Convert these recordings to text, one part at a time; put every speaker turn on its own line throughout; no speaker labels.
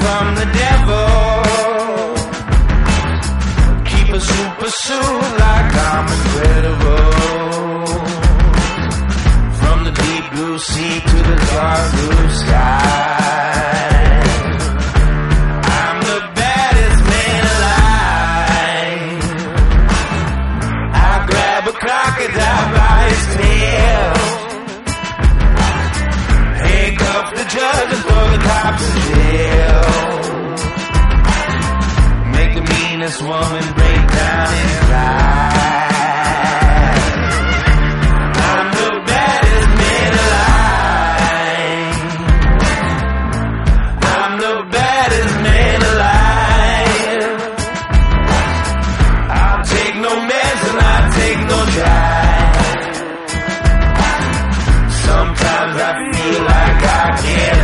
From the devil. Keep a super suit like I'm incredible. From the deep blue sea to the dark blue sky. I'm the baddest man alive. I grab a crocodile by tail. Handcuff the judge and throw the cops meanest woman break down and cry. I'm the baddest man alive. I'm the baddest man alive. I'll take no mess and I'll take no. Sometimes I feel like I can't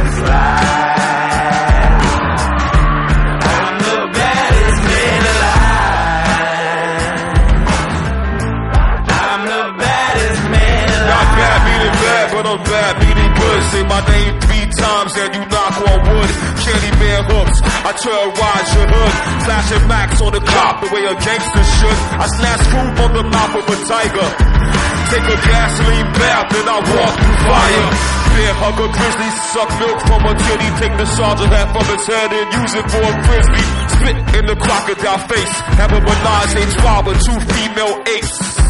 I'm
bad, meaning good. Say my name three times and you knock on wood. Candy man hooks, I terrorize your hood. Flashing max on the cop the way a gangster should. I snatch food from the mouth of a tiger. Take a gasoline bath, then I walk through fire. Bear hug a grizzly, suck milk from a titty, take the sergeant hat from his head and use it for a frisbee. Spit in the crocodile face, have a menage a trois with two female apes.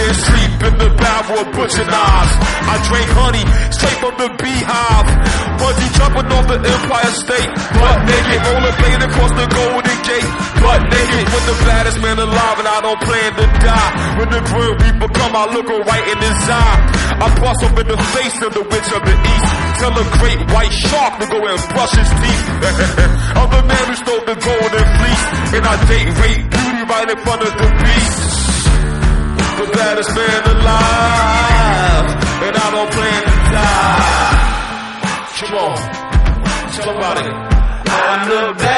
Sleep in the barrel of butcher knives. I drink honey straight from the beehive. Bungee jumping off the Empire State. Butt naked, rollerblade across the Golden Gate. Butt naked, with the baddest man alive, and I don't plan to die. When the Grim Reaper come, I look her right in his eye. I bust up in the face of the witch of the east. Tell a great white shark to go and brush his teeth. I'm the man who stole the golden fleece, and I date rape beauty right in front of the beast the baddest man alive, and I don't plan to die. Come on, tell about it.
Baddest man alive.